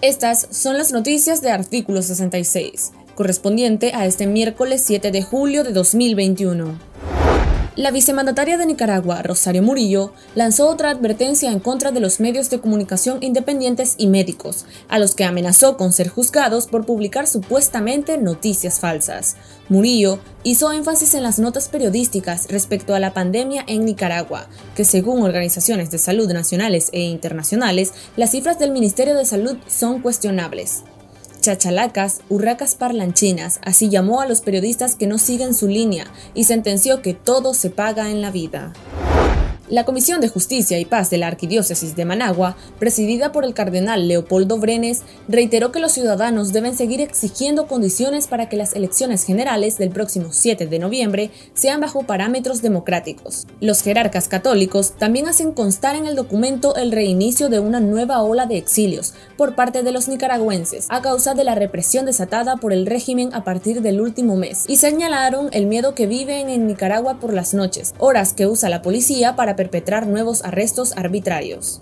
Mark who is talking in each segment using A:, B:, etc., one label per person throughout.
A: Estas son las noticias de artículo 66, correspondiente a este miércoles 7 de julio de 2021. La vicemandataria de Nicaragua, Rosario Murillo, lanzó otra advertencia en contra de los medios de comunicación independientes y médicos, a los que amenazó con ser juzgados por publicar supuestamente noticias falsas. Murillo hizo énfasis en las notas periodísticas respecto a la pandemia en Nicaragua, que según organizaciones de salud nacionales e internacionales, las cifras del Ministerio de Salud son cuestionables chachalacas, hurracas parlanchinas, así llamó a los periodistas que no siguen su línea y sentenció que todo se paga en la vida. La Comisión de Justicia y Paz de la Arquidiócesis de Managua, presidida por el cardenal Leopoldo Brenes, reiteró que los ciudadanos deben seguir exigiendo condiciones para que las elecciones generales del próximo 7 de noviembre sean bajo parámetros democráticos. Los jerarcas católicos también hacen constar en el documento el reinicio de una nueva ola de exilios por parte de los nicaragüenses a causa de la represión desatada por el régimen a partir del último mes y señalaron el miedo que viven en Nicaragua por las noches, horas que usa la policía perpetrar nuevos arrestos arbitrarios.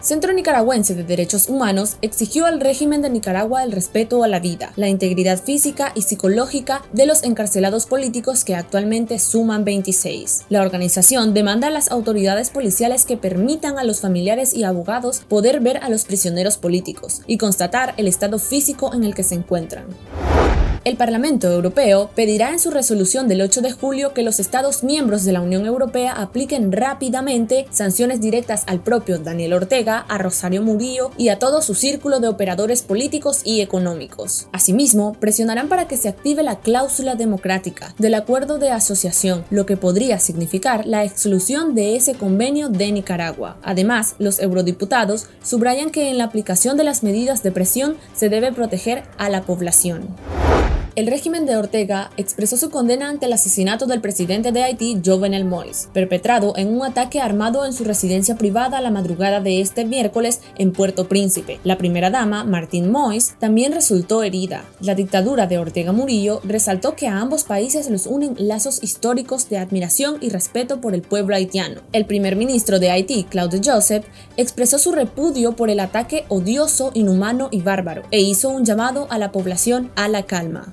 A: Centro Nicaragüense de Derechos Humanos exigió al régimen de Nicaragua el respeto a la vida, la integridad física y psicológica de los encarcelados políticos que actualmente suman 26. La organización demanda a las autoridades policiales que permitan a los familiares y abogados poder ver a los prisioneros políticos y constatar el estado físico en el que se encuentran. El Parlamento Europeo pedirá en su resolución del 8 de julio que los Estados miembros de la Unión Europea apliquen rápidamente sanciones directas al propio Daniel Ortega, a Rosario Murillo y a todo su círculo de operadores políticos y económicos. Asimismo, presionarán para que se active la cláusula democrática del acuerdo de asociación, lo que podría significar la exclusión de ese convenio de Nicaragua. Además, los eurodiputados subrayan que en la aplicación de las medidas de presión se debe proteger a la población. El régimen de Ortega expresó su condena ante el asesinato del presidente de Haití, Jovenel Moïse, perpetrado en un ataque armado en su residencia privada la madrugada de este miércoles en Puerto Príncipe. La primera dama, Martín Moïse, también resultó herida. La dictadura de Ortega Murillo resaltó que a ambos países los unen lazos históricos de admiración y respeto por el pueblo haitiano. El primer ministro de Haití, Claude Joseph, expresó su repudio por el ataque odioso, inhumano y bárbaro e hizo un llamado a la población a la calma.